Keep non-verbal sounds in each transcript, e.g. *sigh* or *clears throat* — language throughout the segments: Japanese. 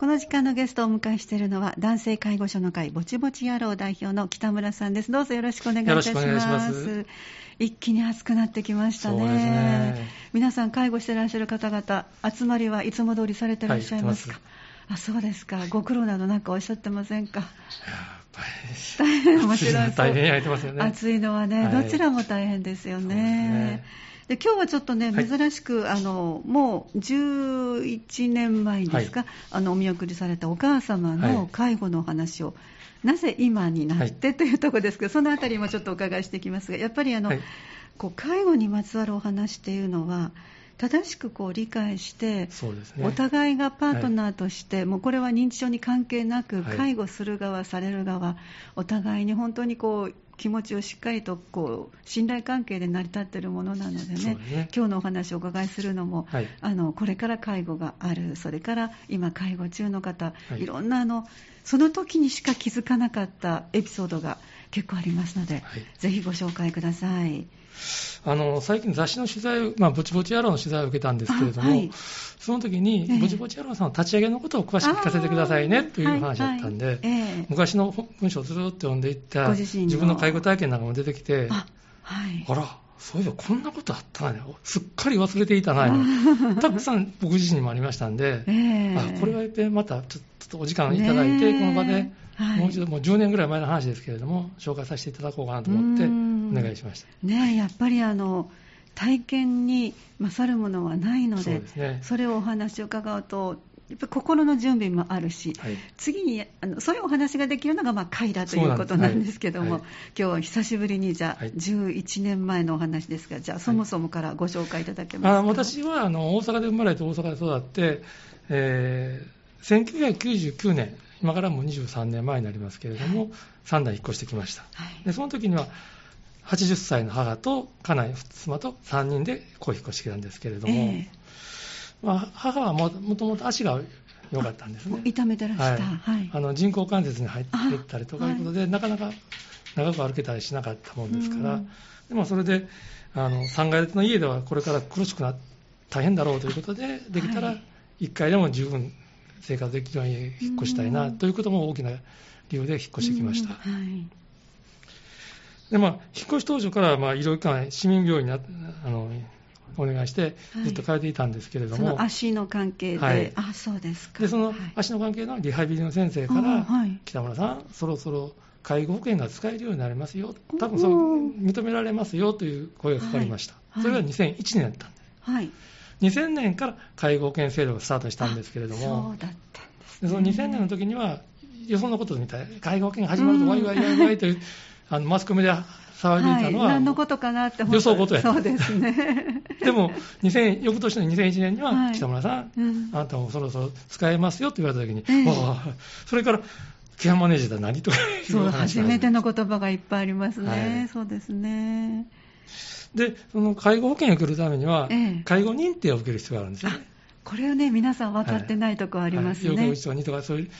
この時間のゲストをお迎えしているのは男性介護所の会ぼちぼち野郎代表の北村さんです。どうぞよろしくお願いいたします。一気に暑くなってきましたね。ね。皆さん介護していらっしゃる方々集まりはいつも通りされていらっしゃいますか、はいあそうですか。ご苦労などなんかおっしゃってませんか？やっぱ大変り面白い。そう大変やってますよね。暑いのはね、はい。どちらも大変ですよね。で今日はちょっとね、はい。珍しく、あのもう11年前ですか、あのお見送りされたお母様はい。の介護のお話を、なぜ今になって？というところですけど、そのあたりもちょっとお伺いしていきますが、やっぱりあの、はい。こう介護にまつわるお話っていうのは、正しくこう理解して、ね。お互いがパートナーとして、もうこれは認知症に関係なく、はい。介護する側、される側、お互いに本当にこう気持ちをしっかりとこう信頼関係で成り立っているものなのでねね。今日のお話をお伺いするのも、はい。あのこれから介護がある、それから今、介護中の方、はい。い、ろんなあのその時にしか気づかなかったエピソードが結構ありますので、はい。ぜひご紹介ください。あの最近雑誌の取材を、まあ、ぼちぼち野郎の取材を受けたんですけれども、あはい。その時に、ええ。ぼちぼち野郎さんの立ち上げのことを詳しく聞かせてくださいねという話だったんで、はい。はいええ。昔の文章をずっと読んでいったご自分の介護体験なんかも出てきて、あはい。あら、そういえばこんなことあったなね、すっかり忘れていたな、*laughs* たくさん僕自身にもありましたんで、ええ。あこれはまたちょっとお時間いただいて、この場で、はい。もう一度、もう10年ぐらい前の話ですけれども、紹介させていただこうかなと思って、うん。お願いしました。ねえやっぱりあの体験に勝るものはないのでね。それをお話を伺うとやっぱり心の準備もあるし、はい。次にあのそういうお話ができるのがまあ会だということなんですけども、はい。今日は久しぶりにじゃあ、はい。11年前のお話ですがじゃあそもそもからご紹介いただけますか、あ私はあの大阪で生まれて大阪で育って、えー1999年、今からもう23年前になりますけれども、三代引っ越してきました。はい。でその時には80歳の母と家内、妻と3人でこう引っ越してきたんですけれども、えまあ、母はももともと足が良かったんですね。痛めてらした、はい。あの人工関節に入っていったりとかあいうことで、なかなか長く歩けたりしなかったもんですから、うん。でもそれであの3階建ての家ではこれから苦しくな大変だろうということで、できたらはい。1階でも十分生活できるように引っ越したいなうん。ということも大きな理由で引っ越してきました。でまあ、引っ越し当初から、まあ、医療機関、市民病院にああのお願いして、はい。ずっと通っていたんですけれどそも、の足の関係で、はい。あそうですか。でそのはい。足の関係のリハビリの先生から、あはい。北村さん、そろそろ介護保険が使えるようになりますよ、多分そう認められますよという声がかかりました、はい。それが2001年だったんで、はい2000年から介護保険制度がスタートしたんですけれどそもう、だったんです、の2000年の時には、よそのことみたい、介護保険が始まると、わいわいわいわいという、*laughs* あのマスコミで騒いでいたのは、はい、何のことかなって思った。予想事や。そうですね。でも2000、翌年の2001年には、はい。北村さん、うん。あなたもそろそろ使えますよと言われた時に、ええ。わあそれから、ケアマネージャーって何とかそう、初めての言葉がいっぱいありますね。はい。そうですね。で、その介護保険を受けるためには、ええ介護認定を受ける必要があるんですよね。これをね、皆さん分かってないとこありますね。はい、要件1とか2とか、そういう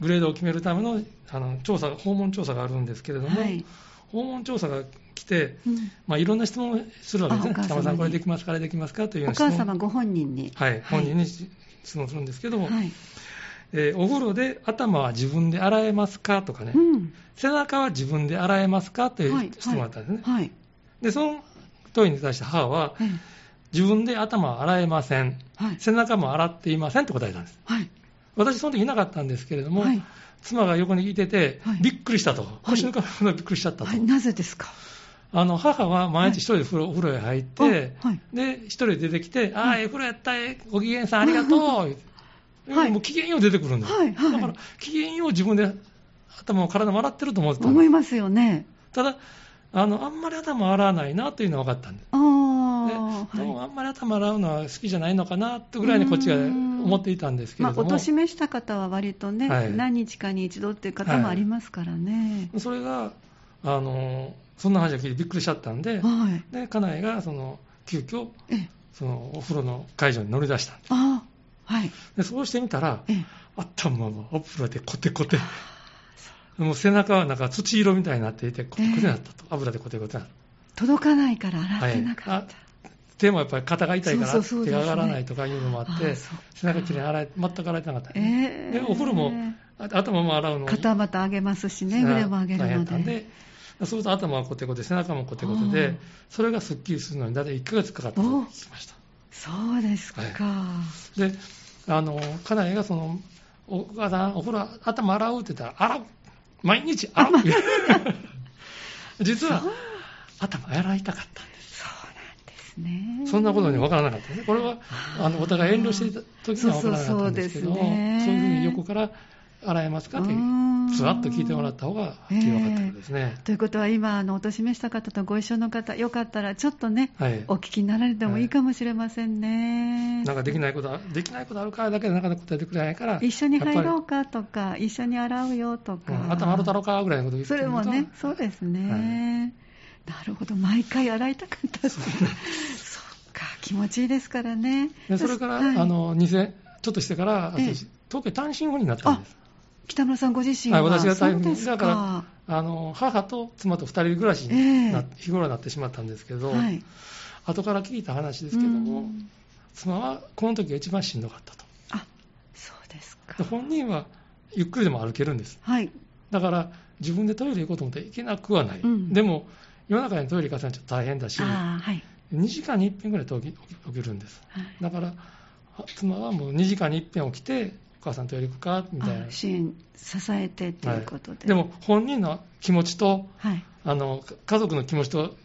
グレードを決めるためのあの調査、訪問調査があるんですけれども、はい訪問調査が来て、うんまあ、いろんな質問をするわけですね。北村さん、これできますか、あれできますか？というようおな質問母様ご本人に。はい、本人に質問するんですけども、はい。えーお風呂で頭は自分で洗えますか？とかね、うん。背中は自分で洗えますか？といはい。う質問があったんですね。はい。で、その問いに対して母は、ええ自分で頭は洗えません、はい。背中も洗っていませんと答えたんです。はい。私、その時いなかったんですけれども、はい。妻が横にいてて、はい。びっくりしたと、腰抜かれるほどびっくりしちゃったと、はい。なぜですか？あの母は毎日一人で風呂,、お風呂へ入って、あはい。で一人で出てきて、ああ、ええ風呂やった、ええご機嫌さん、ありがとう、はい。もう機嫌よう出てくるんです、はい。はい。だから機嫌よう自分で頭も体も洗ってると思ってた思いますよね。ただあの、あんまり頭洗わないなというのは分かったんです。ああ。でもはいあんまり頭洗うのは好きじゃないのかなとぐらいにこっちが思っていたんですけまあ、れども、お年めした方は割とね、はい何日かに一度っていう方もありますからね。それがあのそんな話を聞いてびっくりしちゃったんで、はい。で家内がその急遽ええ、そのお風呂の会場に乗り出したんですああ、はい。でそうしてみたらええ、頭もお風呂でコテコテもう背中はなんか土色みたいになっていてコテコテになったと、油でコテコテになった。届かないから洗ってなかった。手もやっぱり肩が痛いから手が上がらないとかいうのもあって、あそっか。背中きれいに洗い、全く洗えてなかった、えねえ。で、お風呂も、あ頭も洗うの肩また上げますしね、腕も上げるので。で、そうすると頭はコテコテ、背中もコテコテでそれがすっきりするのに大体1ヶ月かかったと聞きました。そうですか。で、あの、家内がその、お母さん、お風呂、頭洗うって言ったら、洗う毎日洗う *laughs* 実は、頭洗いたかったんです。そうなんですね。そんなことに分からなかったね。これは、あの、お互い遠慮していた時には分からなかったんですけどそういうふうに横から洗えますか？って、ずらっと聞いてもらった方が、はっきり分かったんですね。ということは今、あのお年めした方とご一緒の方、よかったらちょっとね、はい。お聞きになられてもいいかもしれませんね。なんかできないことは、できないことあるからだけでなかなか答えてくれないから、一緒に入ろうかとか、一緒に洗うよとか、りうん頭洗うたろうかぐらいのこと言ってそれもね、そうですね。なるほど、毎回洗いたかったです。そっか、気持ちいいですからね。でそれから、はいあの2000ちょっとしてから、ええ私東京単身赴任になったんです。北村さんご自身は、はい、私が単身そうですだからあの母と妻と2人暮らしにな、ええ日頃なってしまったんですけど、はい。後から聞いた話ですけども、うん妻はこの時が一番しんどかったと。あ、そうですかで。本人はゆっくりでも歩けるんです。はい。だから自分でトイレ行こうと思って行けなくはない。うんでも夜中にトイレ行かせるのはちょっと大変だし、はい。2時間に1遍ぐらい起き起きるんです。はいだから、あ妻はもう2時間に1遍起きて、お母さんトイレ行くか？みたいなあ。支援、支えてということで。でも、本人の気持ちと、はい。あの家族の気持ちと、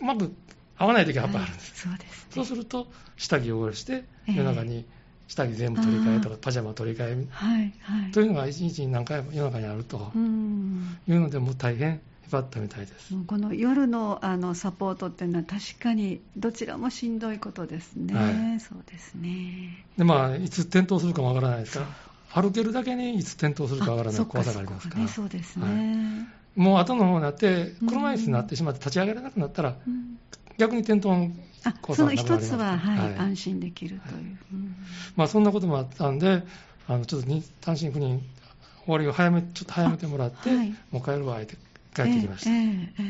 うまく合わない時がやっぱりあるんです。はいそうです、ね。そうすると、下着を汚して、ええ夜中に下着全部取り替えとかあ、パジャマ取り替えはい、はい。というのが一日に何回も夜中にあるとうん。いうので、もう大変へばったみたいです。もうこの夜のあのサポートっていうのは確かにどちらもしんどいことですね。はいそうですね。で、まあ、いつ転倒するかもわからないですか？ら、歩けるだけにいつ転倒するかわからない怖さがありますから。ね、そうですね。はいもう後の方になって、車椅子になってしまって立ち上がれなくなったら、うん逆に転倒のあ怖そのさがなくなります一つは、はいはい安心できるという。うんまあそんなこともあったんで、あのちょっとに単身赴任、終わりを早め、ちょっと早めてもらって、あはいもう帰るわ、って帰ってきました。えええ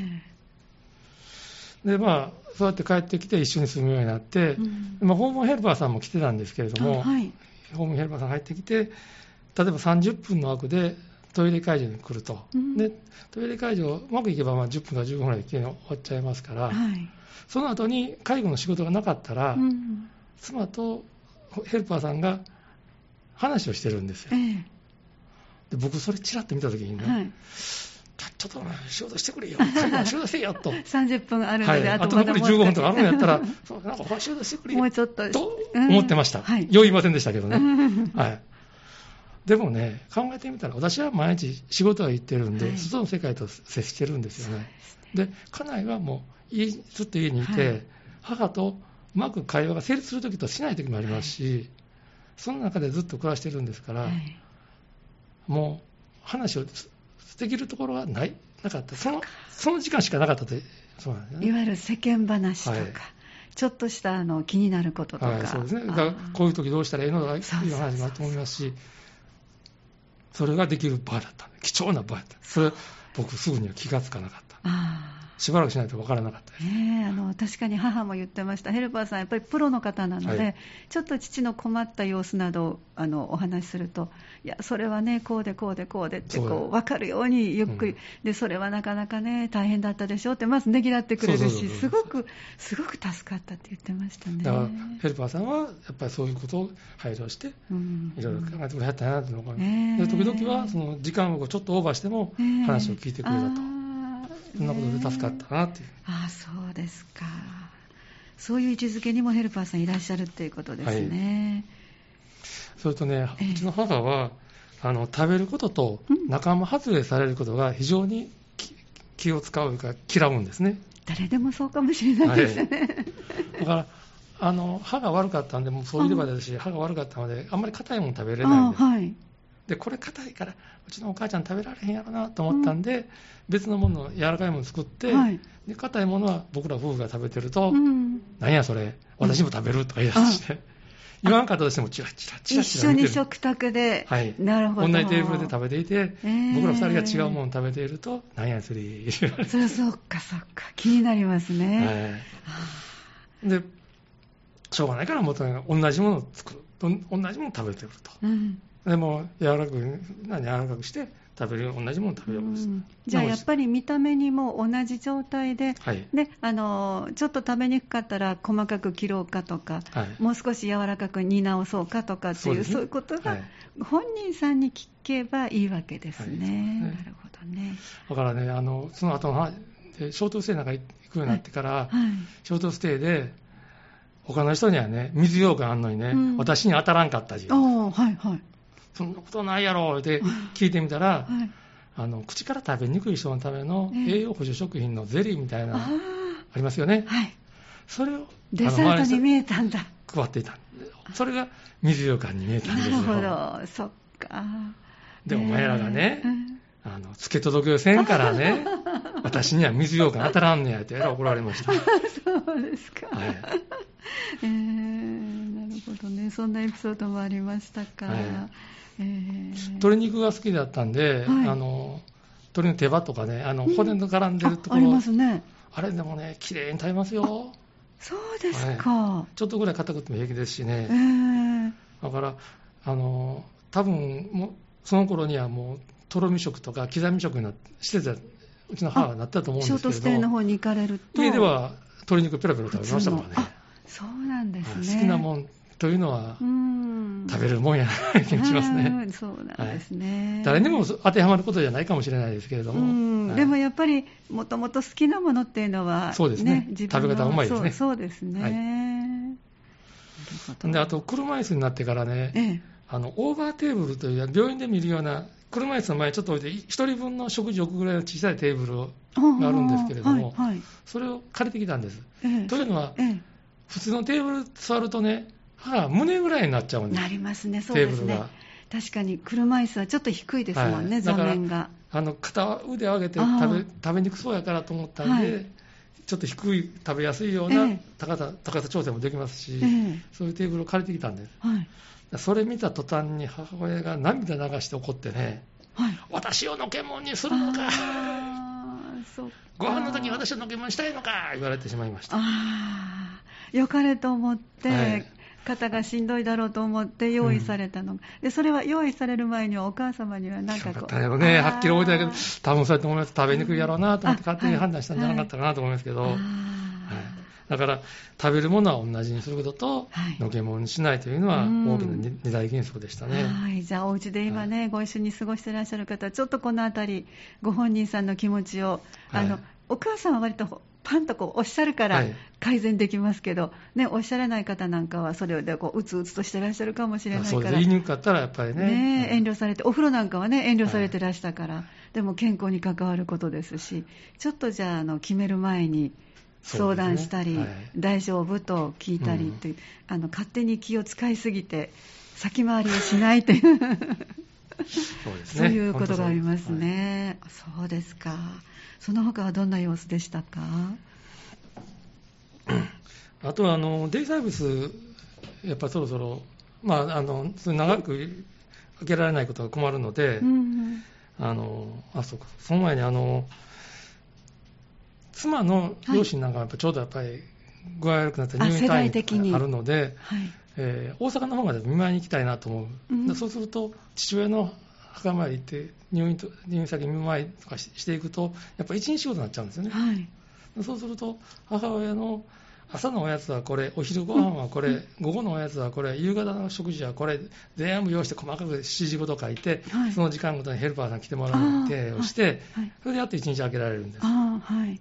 えで、まあ、そうやって帰ってきて一緒に住むようになって、うんまあ、訪問ヘルパーさんも来てたんですけれども、あはい。訪問ヘルパーさん入ってきて、例えば30分の枠でトイレ会場に来ると。うんで、トイレ会場、うまくいけばまあ10分か15分ぐらいで終わっちゃいますから、はい。その後に介護の仕事がなかったら、うん妻とヘルパーさんが話をしてるんですよ。えで僕、それちらっと見たときにね、えはい。ちょっと仕事してくれよ、仕事せえよと。30分あるのはい、で、あと残り15分とかあるんやったらそうなんかお前仕事してくれよ *laughs* *laughs* もうちょっと。とうん思ってました。はい。よう言いませんでしたけどね。う *laughs* んはい。でもね、考えてみたら、私は毎日仕事は行ってるんで、はい外の世界と接してるんですよね。でで、家内はもう家、ずっと家にいて、はい母とうまく会話が成立するときとしないときもありますし、その中でずっと暮らしてるんですから、はいもう話をできるところはない、なかった？その、その時間しかなかったって、そうなんですよね。いわゆる世間話とか、はいちょっとしたあの気になることとか、はい、そうですね。だあからーこういう時どうしたらいいのか、いいそう話もあると思いますし、それができる場だった貴重な場だった。それ、僕すぐには気がつかなかった。あしばらくしないとわからなかったです。ーねえあの確かに母も言ってました、ヘルパーさん、やっぱりプロの方なので、はい。ちょっと父の困った様子などをあのお話しすると、いや、それはね、こうでこうでこうでってこう分かるようにゆっくり、うん。で、それはなかなかね、大変だったでしょって、まずねぎらってくれるし、すごく、すごく助かったって言ってましたね。だから、ヘルパーさんは、やっぱりそういうことを配慮して、うん。いろいろ考えてくれはったなっていうのが、ねえ。で時々は、その時間をちょっとオーバーしても、話を聞いてくれたと。そんなことで助かったなっていう。ああそうですか。そういう位置づけにもヘルパーさんいらっしゃるっていうことですね、それとね、ええ。うちの母は、あの、食べることとうん。仲間外れされることが非常に気気を使うか嫌うんですね。誰でもそうかもしれないですね、だから、あの、歯が悪かったんで、もうそういうレバーですし、歯が悪かったので、あんまり硬いもの食べれないんではいで、これ硬いから、うちのお母ちゃん食べられへんやろなと思ったんで、別のもの、柔らかいもの作って、はい。で硬いものは僕ら夫婦が食べてると、うん、なんやそれ、私も食べるとか言い出して、*laughs* 言わんかったとしても、チラチラチラ一緒チラ見てる。に食卓で、はい。なるほど。同じテーブルで食べていて、えー。僕ら二人が違うものを食べていると、なんやそれ、それそっかそっか。気になりますね、はい。で、しょうがないからもうと同じものを作る。同じものを食べてくると。うんでも柔らかく何柔らかくして食べる同じものを食べるようにする。うん。じゃあやっぱり見た目にも同じ状態で、はい。であのちょっと食べにくかったら細かく切ろうかとか、はい。もう少し柔らかく煮直そうかとかっていうそうね。いうことが、はい。本人さんに聞けばいいわけですね。はいね。なるほどね。だからねあのその後のでショートステイなんか行くようになってから、はい。ショートステイで他の人にはね水羊羹あんのにね、うん。私に当たらんかったしおーはいはい。そんなことないやろって聞いてみたら、はい。あの口から食べにくい人のためのええ栄養補助食品のゼリーみたいなのあありますよねあ、はい。それをデザートに見えたんだ。配っていたそれが水羊羹に見えたんですよなるほど、そっか。でお前らがねうんあの付け届けをせんからね *laughs* 私には水羊羹当たらんねやって怒られました、は *laughs* そうですか。い、えー、なるほどね。そんなエピソードもありましたか。はいえー。鶏肉が好きだったんで、はい。あの鶏の手羽とかねあのうん。骨の絡んでるところ、あありますね。あれでもね綺麗に食べますよ。そうですか。ちょっとぐらい硬くても平気ですしえね、ー、だから、あの多分もうその頃にはもう、とろみ食とか刻み食になって、してた、うちの母はなってたと思うんショーですけれトステイのど、方に行かれると。家では鶏肉ペラペラ食べましたからね。そうなんですはい。ね。好きなもんというのはうん。食べるもんやな気がしますうね。ん。そうなんですね。誰にも当てはまることじゃないかもしれないですけれども、うん。はい。でもやっぱり、もともと好きなものっていうのは、そうですね。食べ方うまいですね。そうですね。はい。であと車椅子になってからね、ええ。あのオーバーテーブルという病院で見るような車椅子の前にちょっと置いて1人分の食事を置くぐらいの小さいテーブルをがあるんですけれどもはいはい。それを借りてきたんです。ええ。というのはええ。普通のテーブル座るとね胸ぐらいになっちゃうんです。なりますね、そうですね。テーブルが。確かに車椅子はちょっと低いですもんね、座はいだから面が。あの片腕を上げて食べ食べにくそうやからと思ったんで、はい。ちょっと低い食べやすいようなええ。高さ,、高さ調整もできますし、ええ。そういうテーブルを借りてきたんです。はい。それ見た途端に母親が涙流して怒ってねはい。私をのけもんにするのかご飯の時に私をのけもんにしたいのか言われてしまいました。ああ、よかれと思って、はい肩がしんどいだろうと思って用意されたのが、でそれは用意される前にはお母様には何かこう。よかったよね、はっきり覚えてないけど多分そうやって思います、食べにくいやろうなと思って、あ勝手に判断したんじゃなかったかなと思いますけど、はい。だから、食べるものは同じにすることと、はい。のけもんにしないというのは、うん。大きな二二大原則でしたね。はい、じゃあ、お家で今ね、ご一緒に過ごしていらっしゃる方は、ちょっとこのあたり、ご本人さんの気持ちを、あのはいお母さんは割とパンとこうおっしゃるからはい。改善できますけど、ね、おっしゃらない方なんかは、それでこううつうつとしてらっしゃるかもしれないから。言いにくかったら、やっぱりね。ね遠慮されて、お風呂なんかはね、遠慮されてらしたから、でも健康に関わることですし、ちょっとじゃあ、あの決める前に相談したり、ね。はい。大丈夫と聞いたりっていう、あの勝手に気を使いすぎて、先回りをしないという。そうですね。そういうことがあります本当ね。そうですか。その他はどんな様子でしたか？そ *clears throat* うあとは、あの、デイサービス、やっぱりそろそろ、まあ、あの、長く開けられないことが困るので、うんあの、あ、そうか、その前に、あの、妻の両親なんかはやっぱちょうどやっぱり具合悪くなったあ世入院退院があるので、はい。えー大阪の方まで見舞いに行きたいなと思う、うん。でそうすると父親の墓参り行って入院と入院先見舞いとかししていくとやっぱ一日仕事になっちゃうんですよね、はい。でそうすると母親の朝のおやつはこれお昼ご飯はこれ、午後のおやつはこれ夕方の食事はこれ全部用意して細かく指示ごと書いて、はい。その時間ごとにヘルパーさん来てもらう手をして、はい。それでやっと一日開けられるんです。ああ、はい。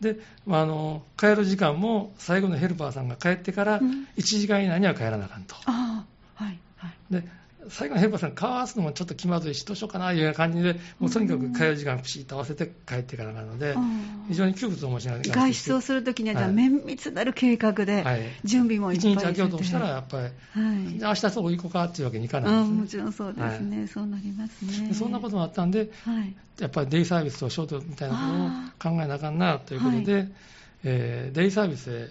で、まあ、あの帰る時間も最後のヘルパーさんが帰ってからうん1時間以内には帰らなあかんと。ああ、はい。はい。で最後のヘルパーさん顔合わすのもちょっと気まずいしどうしようかないう感じでもうとにかく帰る時間ピシッと合わせて帰っていかなあかん。ので非常に窮屈をお持ちな外出をするときには、じゃあはい綿密なる計画で、はい。準備もいっぱい一日空けようとしたらはやっぱりい。じゃあ明日そこ行こうかっていうわけにいかないですねもちろんそうですね、そうなりますね。でそんなこともあったんではい。やっぱりデイサービスとショートみたいなことを考えなあかんなということで、はえーデイサービス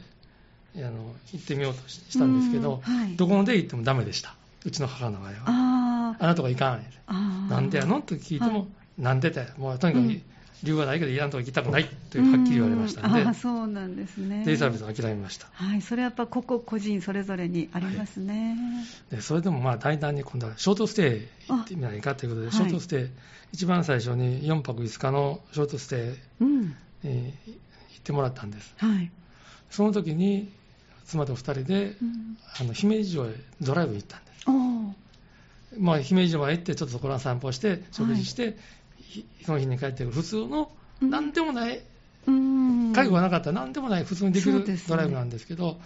へあの行ってみようとしたんですけど、うん。はい。どこのデイ行ってもダメでしたうちの母の場合はああ、あなたが行かんああ。なんでやの？と聞いても、はいなんでだよもうとにかく、うん理由はないけど、いらんとこ行きたくないというはっきり言われましたんで、あそうなんですね。デイサービスを諦めました。はい、それはやっぱ個々個人それぞれにありますね。でそれでもまあ大胆に今度はショートステイ行ってみないかということで、あショートステイ、一番最初に4泊5日のショートステイうん。に行ってもらったんです。はい。その時に妻と2人でうん、あの姫路城へドライブに行ったんまあ、姫路城まで行って、ちょっとそこら散歩して、食事して、ひその日に帰ってくる普通の、うんなんでもない、うん。介護がなかったらなんでもない、普通にできるドライブなんですけど、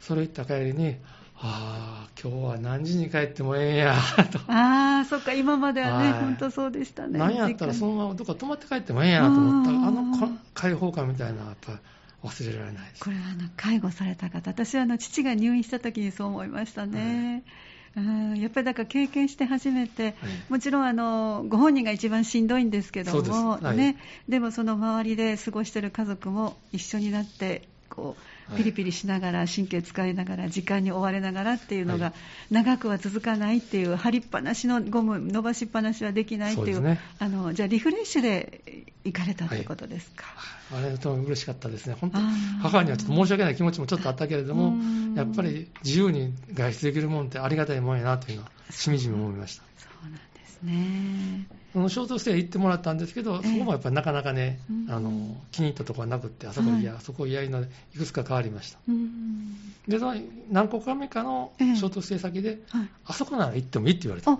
それ行った帰りに、ああ、今日は何時に帰ってもええんや、*laughs* と。ああ、そっか、今まではね、はい本当そうでしたね。何やったらそのままどっか泊まって帰ってもええんやと思ったら、あのこ開放感みたいなのはやっぱ忘れられないです。これはあの介護された方、私はあの父が入院した時にそう思いましたね。うんやっぱりだから経験して初めて、もちろんあのご本人が一番しんどいんですけども、はい。ね、でもその周りで過ごしている家族も一緒になってこうはいピリピリしながら神経使いながら時間に追われながらっていうのがはい。長くは続かないっていう張りっぱなしのゴム伸ばしっぱなしはできないっていうね。あのじゃあリフレッシュで行かれたということですか？あれと嬉しかったですね、本当母にはちょっと申し訳ない気持ちもちょっとあったけれどもうん、やっぱり自由に外出できるもんってありがたいもんやなというのは、しみじみ思いました。そうなんですね。ショートステイ行ってもらったんですけど、ええそこもやっぱりなかなかね、うんあの気に入ったところはなくって、あそこいや、はいあそこ嫌いので、いくつか変わりました。うんで、その何個か目かのシええョートステイ先で、はい、あそこなら行ってもいいって言われた。あ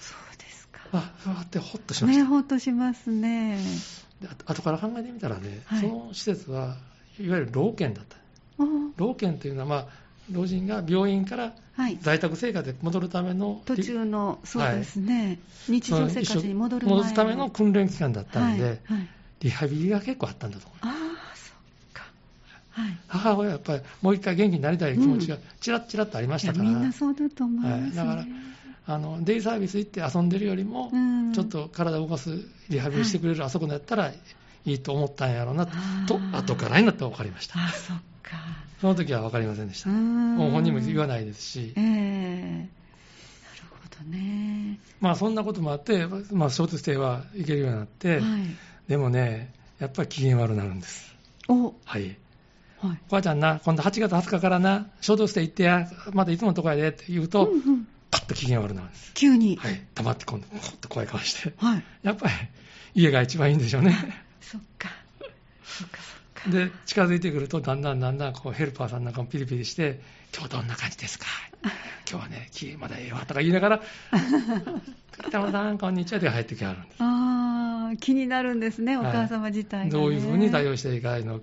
そうですか。あ、そうやってほっとしましね、た。ほっとしますね。であ後から考えてみたらね、はいその施設はいわゆる老犬だった。あ老犬というのは、まあ、老人が病院からはい。在宅生活で戻るための途中の、そうですね。日常生活に戻る戻すための訓練期間だったんで、はい。はい、リハビリが結構あったんだと思います。ああ、そっか。はい。母親はやっぱりもう一回元気になりたい気持ちがちらっちらっとありましたから、みんなそうだと思います、ねはいだからあのデイサービス行って遊んでるよりも、うんちょっと体を動かすリハビリしてくれるあそこだったらいいと思ったんやろうなと、後からになって分かりました。ああ、そっか。その時は分かりませんでした。本人も言わないですしえ、えなるほどね。まあそんなこともあって、まあ、ショートステイは行けるようになって、はい。でもね、やっぱり機嫌悪くなるんです。お、はい。はい。おばちゃんな、今度8月20日からな、ショートステイ行ってや、またいつものとこやでって言うと、うんうんパッと機嫌悪くなるんです。急に。はい。黙って今度、ほっと怖い顔して。はい。やっぱり家が一番いいんでしょうね。*laughs* そっか。そっかそっか。で、近づいてくると、だんだんだんだんこうヘルパーさんなんかもピリピリして、今日どんな感じですか？今日はね、きまだええわとか言いながら、北野さん、こんにちはで入ってきはるんです。ああ、気になるんですね、お母様自体が、ね。どういうふうに対応していいのを、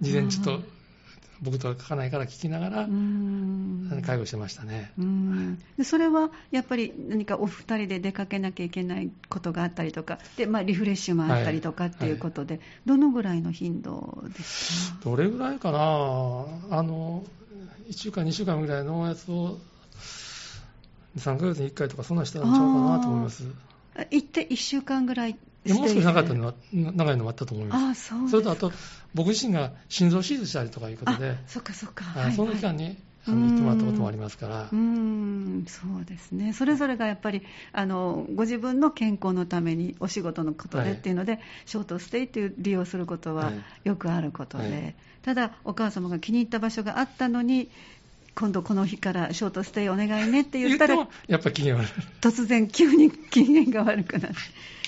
事前にちょっとうん僕とは書かないから聞きながら介護してましたね。うん。でそれはやっぱり何かお二人で出かけなきゃいけないことがあったりとかで、まあ、リフレッシュもあったりとかっていうことで、どのぐらいの頻度ですか？どれぐらいかな、あの1週間、2週間ぐらいのやつを、3ヶ月に1回とか、そんなしたんちゃうかなと思います。あ行って1週間ぐらいいやもう少し長かったのは長いのもあったと思います。ああそうそれとあと、僕自身が心臓手術したりとかいうことであ、そっかそっか、あその期間にあの行ってもらったこともありますから。うー、んそうですね、それぞれがやっぱりあのご自分の健康のためにお仕事のことはいでっていうので、ショートステイっていう利用することははい。よくあることで、はい。ただ、お母様が気に入った場所があったのに、今度この日からショートステイお願いねって言ったら、もやっぱり機嫌悪い。突然急に機嫌が悪くなって、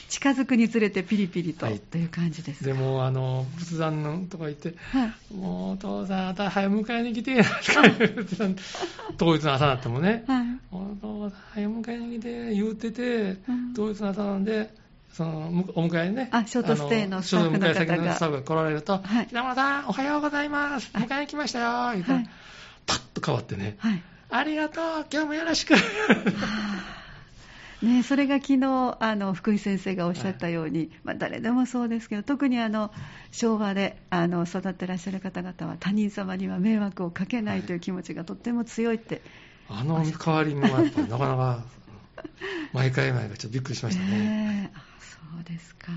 近づくにつれてピリピリと、はい。という感じです。か。でも、あの、仏壇のとか行って、はい。もうお父さん、あた早迎えに来て当日の朝になってもね、はい。お父さん、早迎えに来て言っててうん、当日の朝なんで、そのむお迎えにね、あショートステイのスタッフの方が。のスタッフが来られると、はい北村さん、おはようございます、はい。迎えに来ましたよ、言ったい。パッと変わってね、はいありがとう、今日もよろしく。ね、それが昨日あの福井先生がおっしゃったように、まあ、誰でもそうですけど特にあの昭和であの育ってらっしゃる方々は他人様には迷惑をかけないという気持ちがとっても強いって、あの代わりもやっぱり *laughs* なかなか、毎回毎回ちょっとびっくりしましたね。ねそうですか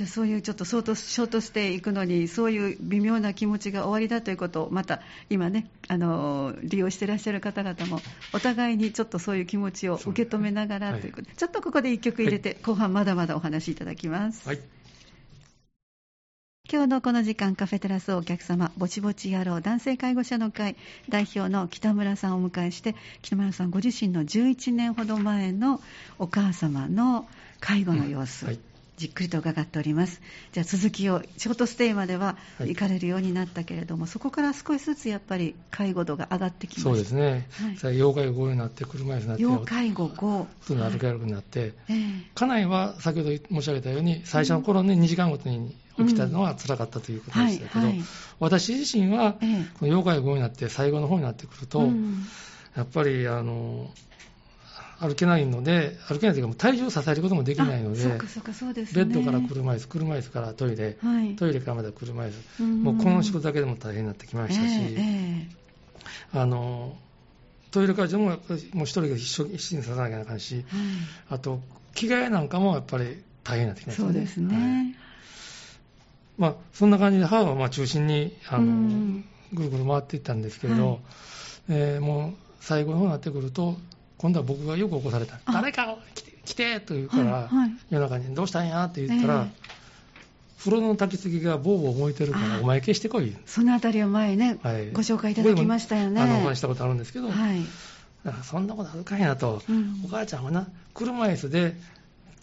じゃあそういうちょっとショートショートステイ行くのにそういう微妙な気持ちが終わりだということをまた今ねあの利用していらっしゃる方々もお互いにちょっとそういう気持ちを受け止めながらということで、ちょっとここで1曲入れて、後半まだまだお話しいただきます。はい。今日のこの時間カフェテラスお客様ぼちぼち野郎男性介護者の会代表の北村さんをお迎えして北村さんご自身の11年ほど前のお母様の介護の様子、はい。じっくりと伺っております。じゃあ続きをショートステイまでははい。行かれるようになったけれども、そこから少しずつやっぱり介護度が上がってきました。そうですね。はい。さ要介護5になって、車椅子になって、要介護後普通の歩き歩くようになって、ええ。家内は先ほど申し上げたように、最初の頃に2時間ごとに起きたのは辛かったということでしたけど、はいはい。私自身は、ええ。この要介護5になって、最後の方になってくると、うん。やっぱりあの歩けないので、歩けないというか、体重を支えることもできないので、あそうかそうかそうですね。ベッドから車椅子、車椅子からトイレ、はい。トイレからまた車椅子、うん。もうこの仕事だけでも大変になってきましたし、ええあのトイレ会場もやっぱりもう一人が一緒一緒にささなきゃいけないし、えはい。あと着替えなんかもやっぱり大変になってきましたそうですね、はい。まあ、そんな感じで母はまあ中心にあの、うん。ぐるぐる回っていったんですけれど、はい。えーもう最後の方になってくると、今度は僕がよく起こされた、あ。誰か来て来てと言うから、はいはい。夜中にどうしたんやって言ったら、ええ。風呂の焚きつけがボーボー燃えてるから、あ。お前消してこい、そのあたりを前ね、はい。ご紹介いただきましたよね。あのお話ししたことあるんですけど、はい。そんなことあるかいなと、うん。お母ちゃんはな、車椅子で、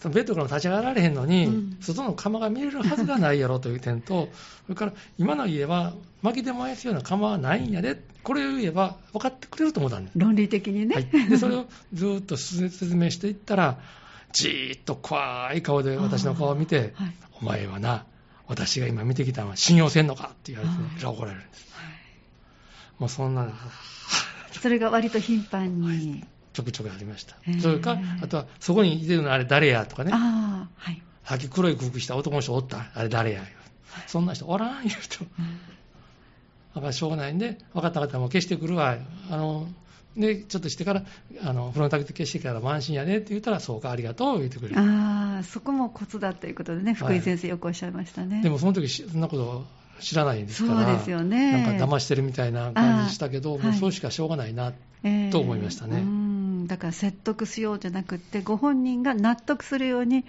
ベッドからも立ち上がられへんのに、うん。外の釜が見れるはずがないやろという点と、それから今の家は、薪で燃やすような釜はないんやで、これを言えば分かってくれると思ったんです。論理的にね。はい、でそれをずーっと説明していったら、じーっと怖い顔で私の顔を見て、はいお前はな、私が今見てきたのは信用せんのかって言われて、怒られるんです。もうそんな、*laughs* それが割と頻繁に。ちょくちょくありました。それか、あとは、そこにいてるのあれ誰やとかね、ああ、はい。さっき黒い服着した男の人おった、あれ誰や、そんな人おらん言うと、だからしょうがないんで、分かった分かった、もう消してくるわ、あのでちょっとしてから、あの風呂の炊き消してから安心やねって言ったら、そうか、ありがとう言ってくれる。ああ、そこもコツだということでね、福井先生よくおっしゃいましたね。でもその時そんなこと知らないんですから、そうですよね。なんか騙してるみたいな感じしたけど、もうそうしかしょうがないな、ええと思いましたね。うん、だから説得しようじゃなくって、ご本人が納得するように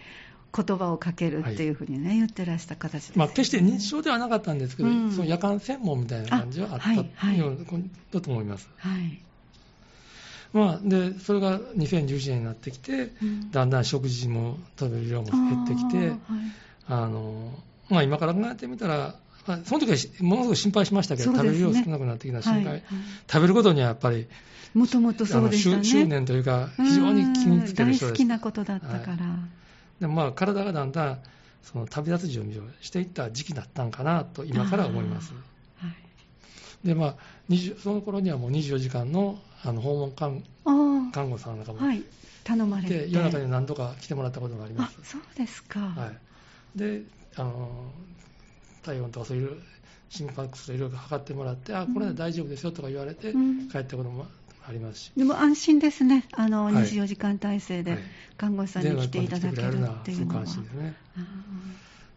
言葉をかけるっていうふうにね、言ってらした形です、ね。まあ、決して認知症ではなかったんですけど、うんその夜間専門みたいな感じはあったようだと思います。はい。まあ、でそれが2011年になってきて、うんだんだん食事も食べる量も減ってきてあーはいあの、まあ、今から考えてみたら、まあ、その時はしものすごく心配しましたけど、ね食べる量少なくなってきた心配、はいはい食べることにはやっぱりもともとそうでしたね。執執念というか、非常に気につける人です。うん大好きなことだったから。でもまあ体がだんだんその旅立つ準備をしていった時期だったんかなと今から思います。はいでまあ、20その頃にはもう24時間のあの訪問看看護師さんなんかもはい。頼まれて。で夜中に何度か来てもらったことがありまあす。、そうですか。はい、であの体温とかそういう心拍数いろいろ測ってもらって、あこれで大丈夫ですよとか言われてうん帰ったこともありますし、でも安心ですね。あの、はい24時間体制ではい看護師さんに来ていただけるっていうのは。すごく安心ですね。あ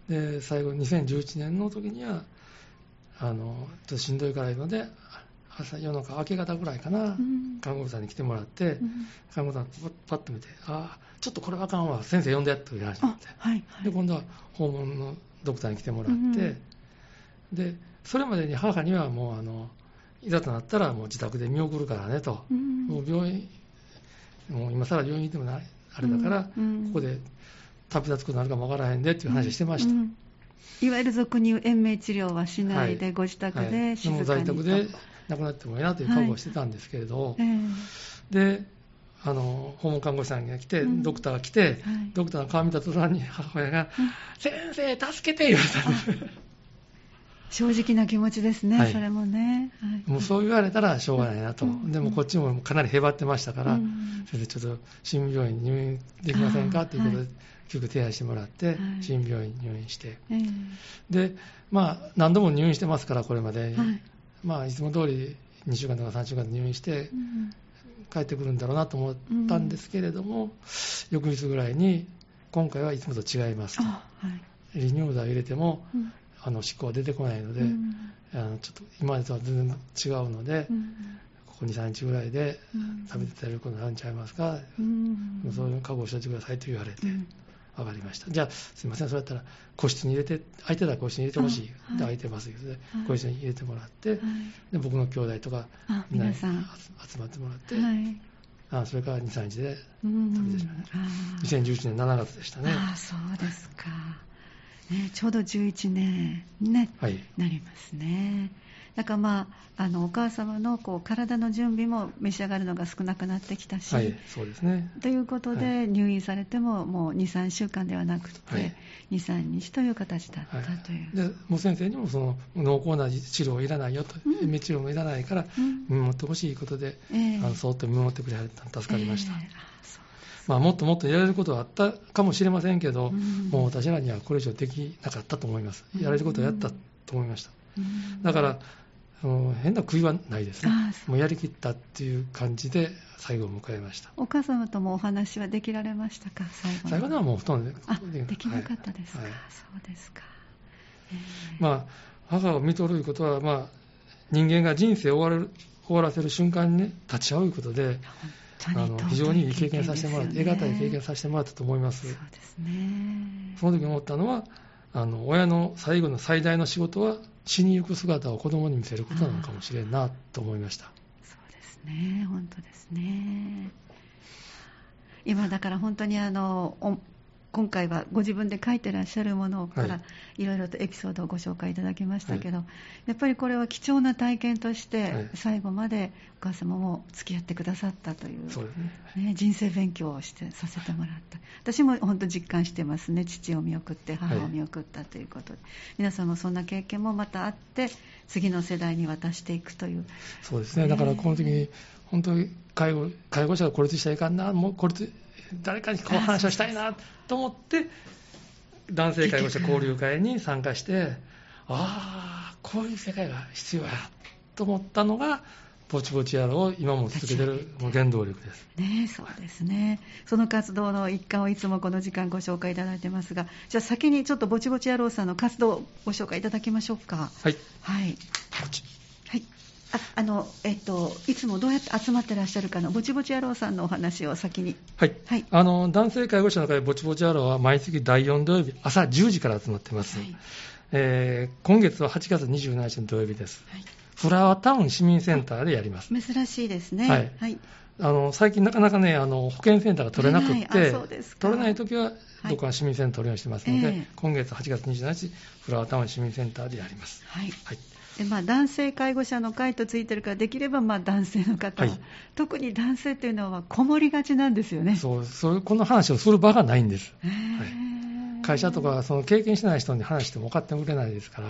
で最後2011年の時にはあのちょっとしんどいからいいので朝夜中明け方ぐらいかな、うん看護婦さんに来てもらって、ーうん看護婦さんパッと見てああちょっとこれはあかんわ先生呼んでという話になあって、はい。はいで今度は訪問のドクターに来てもらって、でそれまでに母にはもうあのいざとなったらもう自宅で見送るからねと、うん。もう病院もう今更病院に行ってもないあれだから、うん。ここで旅立つことになるかもわからへんでっていう話をしてました、うん。いわゆる俗に言う延命治療はしないで、はいご自宅はい。で静かにと、も在宅で亡くなってもいいなという覚悟をしてたんですけれど、ええ。であの訪問看護師さんが来て、うん。ドクターが来て、はい。ドクターの顔見た途端に母親が、先生、助けて言われたんです。正直な気持ちですね、はい。それもね。はい。もうそう言われたらしょうがないなと、うん。でもこっちもかなりへばってましたから、うん。先生、ちょっと新病院に入院できませんかということで、はい。急遽手配してもらって、はい。新病院に入院して、ええ。でまあ、何度も入院してますから、これまで、はい。まあ、いつも通り2週間とか3週間で入院してうん帰ってくるんだろうなと思ったんですけれども、翌日ぐらいに、今回はいつもと違いますと。あはい。利尿剤入れても、うんあの執行は出てこないので、うん。あのちょっと今までとは全然違うので、うん。ここ2、3日ぐらいでうん。食べてたれることになるんちゃいますか、うん。そういう覚悟をしておいてくださいと言われて、うん。分かりました。じゃあ、すみません、それだったら、個室に入れて、空いてたら個室に入れてほしい。あはいで、空いてますけど、ではい。個室に入れてもらって、はい。で僕の兄弟とか、あみん。なに集集まってもらって、はい。あそれから2、3日で、うん。食べてしまいまあー。2011年7月でしたね。ああそうですか、ね、ちょうど11年に、ねはい。なりますね。だからまああのお母様のこう体の準備も召し上がるのが少なくなってきたし、はい、そうですね。ということで、は入院されてももう23週間ではなくて、はい。23日という形だったはいとい。う、で、もう先生にもその濃厚な治療いらないよと、うん。目治療もいらないから、うん。見守ってほしいことで、ええ。あのそーっと見守ってくれはった助かりました。ええ。あそうまあ、もっともっとやれることはあったかもしれませんけど、うん。もう私らにはこれ以上できなかったと思います。やれることをやったと思いました。うんだから、変な悔いはないですね。もうやりきったっていう感じで最後を迎えました。お母様ともお話はできられましたか？最後最後のはもうほとんどあできなかった。ですか、はい。はい。そうですか、ええまあ、母を見とるいうことは、まあ、人間が人生を終わる終わらせる瞬間に、ね、立ち会うことで、あの非常にいい経験させてもらって、得難い経験させてもらったと思います。そうですねその時思ったのは、あの親の最後の最大の仕事は、死にゆく姿を子供に見せることなのかもしれんなと思いました。そうですね本当ですね今だから本当にあのお今回はご自分で書いてらっしゃるものかはらいろいろとエピソードをご紹介いただきましたけど、やっぱりこれは貴重な体験としはてい。最後までお母様も付き合ってくださったというね。ね、人生勉強をしてさせてもらった。私も本当実感してますね。父を見送って母を見送ったということで、皆さんもそんな経験もまたあって次の世代に渡していくという。そうですね。だからこの時に、本当に介護介護者が孤立しちゃいかんな、もう孤立、誰かにこう話をしたいなと思って、男性介護者交流会に参加して、ああ、こういう世界が必要やと思ったのが、ぼちぼち野郎を今も続けてる原動力です。ねそうですね。その活動の一環をいつもこの時間ご紹介いただいてますがじゃあ先にちょっとぼちぼち野郎さんの活動をご紹介いただきましょうか。はい。はいああのえっといつもどうやって集まってらっしゃるかのぼちぼち野郎さんのお話を先にはい。はいあの、男性介護者の会ぼちぼち野郎は毎月第4土曜日、朝10時から集まってます。はいえー今月は8月27日の土曜日です。はいフラワータウン市民センターでやります。珍しいですね。はいはい。あの最近なかなかね、あの保健センターが取れなくってあそうです、か取れないときは、いどこか市民センター取るようにしてますので、ええ今月8月27日、フラワータウン市民センターでやります。はい。はい。でまあ、男性介護者の会とついてるから、できればまあ男性の方は、はい特に男性っていうのはこもりがちなんですよね。そう、そういうこの話をする場がないんです。へー会社とか、その経験してない人に話しても分かってくれないですから。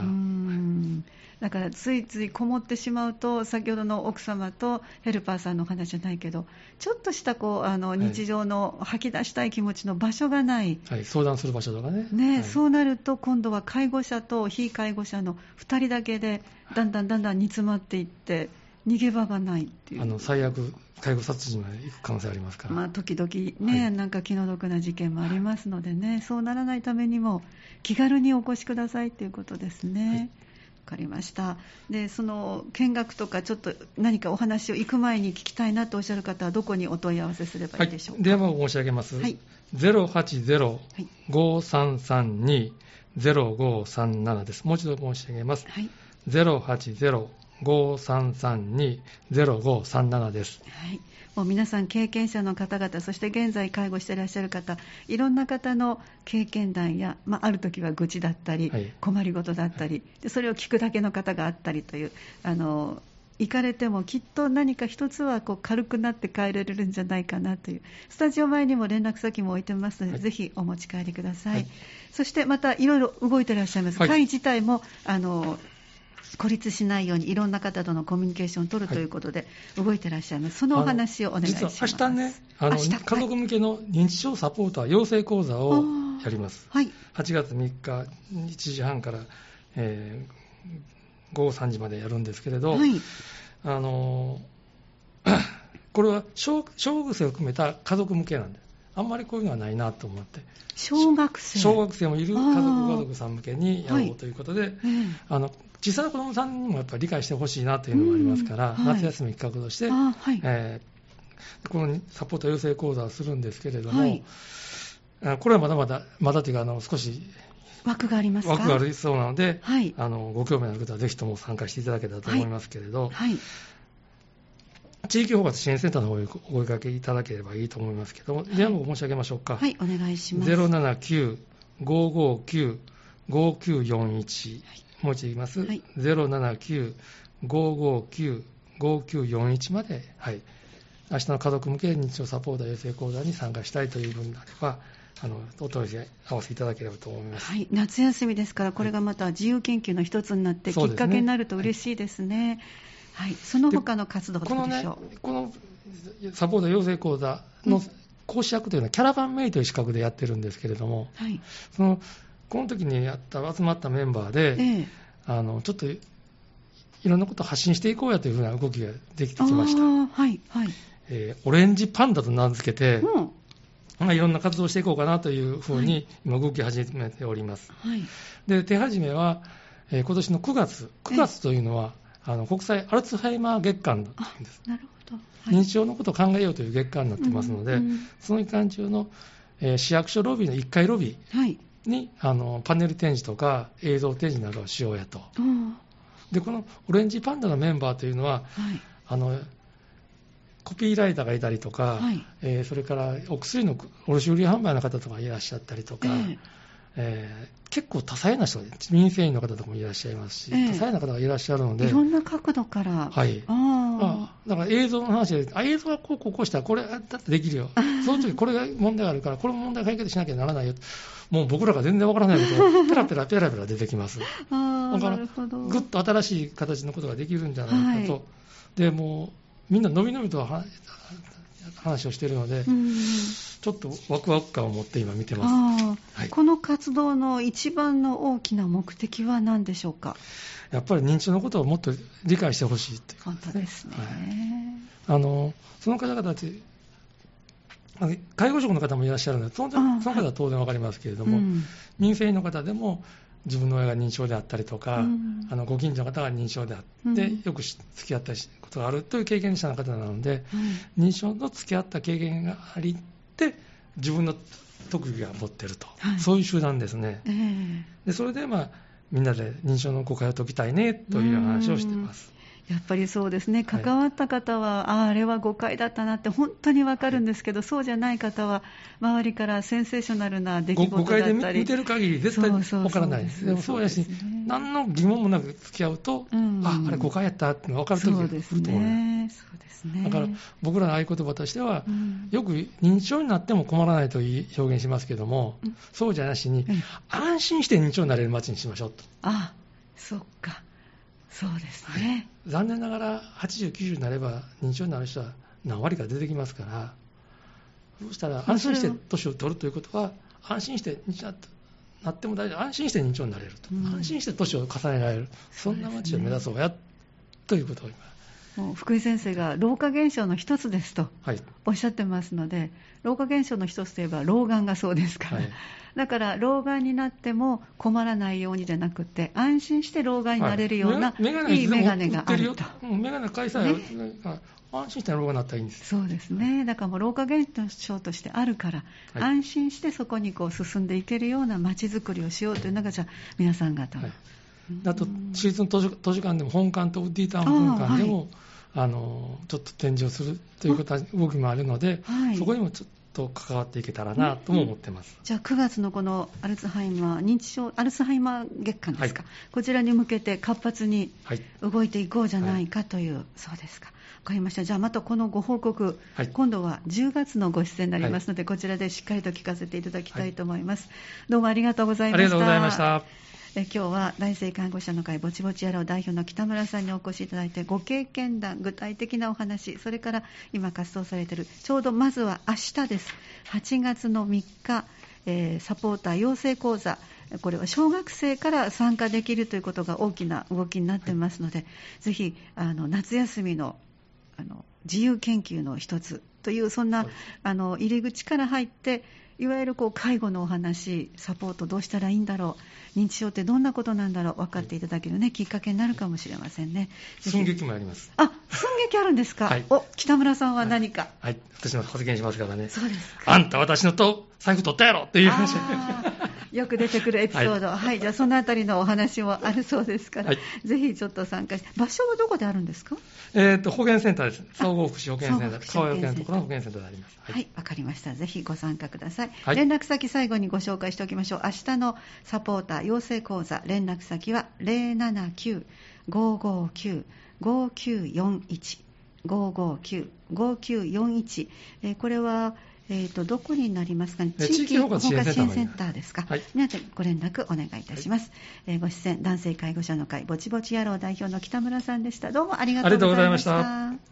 だからついついこもってしまうと先ほどの奥様とヘルパーさんのお話じゃないけどちょっとしたこうあのい日常の吐き出したい気持ちの場所がない、はい、相談する場所とかね。ねはいそうなると今度は介護者と非介護者の2人だけでだんだんだんだん煮詰まっていって逃げ場がないっていうあの最悪、介護殺人まで行く可能性ありますから。まあ、時々ね、はいなんか気の毒な事件もありますのでね、そうならないためにも気軽にお越しくださいということですね。はいわかりましたでその見学とかちょっと何かお話を行く前に聞きたいなとおっしゃる方はどこにお問い合わせすればはいいいでしょうか、電話を申し上げます。はい080-5332-0537です。もう一度申し上げます。はい080-5332-0537です。はい、もう皆さん経験者の方々そして現在介護していらっしゃる方いろんな方の経験談や、まあ、ある時は愚痴だったり、はい。困りごとだったりでそれを聞くだけの方があったりというあの行かれてもきっと何か一つはこう軽くなって帰れるんじゃないかなというスタジオ前にも連絡先も置いてますので、はい。ぜひお持ち帰りください、はい。そしてまたいろいろ動いていらっしゃいます、はい。会自体もあの孤立しないようにいろんな方とのコミュニケーションを取るということで動いていらっしゃいます、そのお話をお願いします。実は明日ね、あの家族向けの認知症サポーター養成講座をやります。はい、8月3日、1時半から、えー午後3時までやるんですけれど、はい、あのー *clears throat* これは小小学生を含めた家族向けなんです。あんまりこういうのはないなと思って。小学生。小学生もいる家あ族ー。家族さん向けにやろうということで、ええ。あの小さな子どもさんにもやっぱり理解してほしいなというのがありますから、うんはい。夏休み企画として、あはい、えーこのサポート養成講座をするんですけれども、はい。あこれはまだまだ、まだというかあの少し枠がありますか？枠がありそうなので、はい。あのご興味のある方はぜひとも参加していただけたらと思いますけれど、はい。地域包括支援センターの方にお声掛けいただければいいと思いますけども、電話番号申し上げましょうか。はいお願いします。079-559-5941、もう一度言います。はい079-559-5941まで、はい。明日の家族向け認知症サポーター養成講座に参加したいという分であれば、あの、お問い合わせいただければと思います。はい、夏休みですから、これがまた自由研究の一つになって、きっかけになると嬉しいですね。はい、その他の活動どうでしょう？、このサポーター養成講座の講師役というのは、キャラバンメイという資格でやってるんですけれども、はい、そのこの時にやった集まったメンバーで、ええ、あのちょっといろんなことを発信していこうやというふうな動きができてきました。はい、はい。えーオレンジパンダと名付けて、うん、まあ、いろんな活動をしていこうかなというふうはに今動き始めております。はい、で、手始めは、えー今年の9月、9月というのは、あの国際アルツハイマー月間というんです。なるほど。はい認知症のことを考えようという月間になってますので、うんうんその期間中の、えー市役所ロビーの1階ロビはい。ーにあのパネル展示とか映像展示などをしようやと。うんで、このオレンジパンダのメンバーというのは、はい。あのコピーライターがいたりとか、はいえーそれからお薬の卸売販売の方とかいらっしゃったりとか、ええー結構多彩な人、民生委員の方とかもいらっしゃいますし、ええ多彩な方がいらっしゃるので、えいろんな角度から。はいああだから映像の話で、あ映像はこうこうこうしたら、これだってできるよ、その時これが問題があるから、これも問題解決しなきゃならないよ、もう僕らが全然わからないことが、*laughs* ペラペラペラペラ出てきます。だから。ぐっと新しい形のことができるんじゃないかと、はいでもうみんなのびのびとは話をしているので、ちょっとワクワク感を持って今見てます。はいこの活動の一番の大きな目的は何でしょうか。やっぱり認知症のことをもっと理解してほしいっていう。本当ですね。はい。あのその方々って、介護職の方もいらっしゃるので、そのあその方は当然わかりますけれども、うん。民生委員の方でも、自分の親が認知症であったりとか、うん。あのご近所の方が認知症であって、うん。よくし付き合ったことがあるという経験者の方なので、はい。認知症の付き合った経験がありって、自分の特技が持ってると、はい。そういう集団ですね。ええ。でそれで、まあ、みんなで認証の誤解を解きたいねという話をしています。やっぱりそうですね、はい。関わった方は、あああれは誤解だったなって本当にわかるんですけど、そうじゃない方は、周りからセンセーショナルな出来ご事だった誤解で見てる限り絶対そうそうそう。わからないです。でもそうやし、ね何の疑問もなく付き合うと、うん。あ、あれ誤解やったって分かるときが来ると思います。ね、そうですね。だから僕らの合言葉としては、うん。よく認知症になっても困らないという表現しますけども、うん。そうじゃなしにええ、安心して認知症になれる街にしましょうと。あそっか、そうですね。残念ながら80、90になれば認知症になる人は何割か出てきますから、そうしたらあ安心して年を取るということは、安心して認知症になっても大丈夫、安心して認知症になれると、うん。安心して年を重ねられる、そんな街を目指そうやということを今、福井先生が老化現象の一つですとはい、おっしゃってますので、老化現象の一つといえば老眼がそうですから、はい。だから老眼になっても困らないようにじゃなくて、安心して老眼になれるような、はい。いい眼鏡があると。さえ、安心して老眼になったらいいんです。そうですね、だからもう老化現象としてあるから、はい。安心してそこにこう進んでいけるような街づくりをしようというのが、じゃあ、皆さん方の、あと、私立の図書図書館でも、本館とディタウン文館でも、あのちょっと展示をするということは動きもあるので、はいそこにもちょっと関わっていけたらなとも思ってます。じゃあ9月のこのアルツハイマー認知症アルツハイマー月間ですか、はこちらに向けて活発にはい。動いていこうじゃないかという、そうですか。わかりました。じゃあまたこのご報告、はい今度は10月のご出演になりますので、こちらでしっかりと聞かせていただきたいと思います。どうもありがとうございました。ありがとうございました。え今日は大生看護者の会ぼちぼち野郎代表の北村さんにお越しいただいてご経験談具体的なお話それから今活動されているちょうどまずは明日です。8月の3日、えーサポーター養成講座。これは小学生から参加できるということが大きな動きになってますので、ぜひあの夏休みのあの自由研究の一つというそんなあの入り口から入っていわゆるこう介護のお話、サポートどうしたらいいんだろう、認知症ってどんなことなんだろう、分かっていただける、ね、きっかけになるかもしれませんね。寸劇もあります。あ、寸劇あるんですか、はい、お北村さんは何か、はい、はい、私の発言しますからね。そうですか。あんた私のと財布取ったやろっていう話。よく出てくるエピソード、はい、はい、じゃあそのあたりのお話もあるそうですから、はい、ぜひちょっと参加して、場所はどこであるんですか？えっ、ー、と、保健センターです。総合福祉保健センター、川保健のところの保健センターであります。はい、わ、はい、かりました。ぜひご参加ください。はい、連絡先最後にご紹介しておきましょう。明日のサポーター養成講座、連絡先は079-559-5941。559-5941、えー、これは、えーと、どこになりますかね、地域包括支援センターですか、はい、皆さんご連絡お願いいたします、はい、えー、ご出演、男性介護者の会、ぼちぼち野郎代表の北村さんでした。どうもありがとうございました。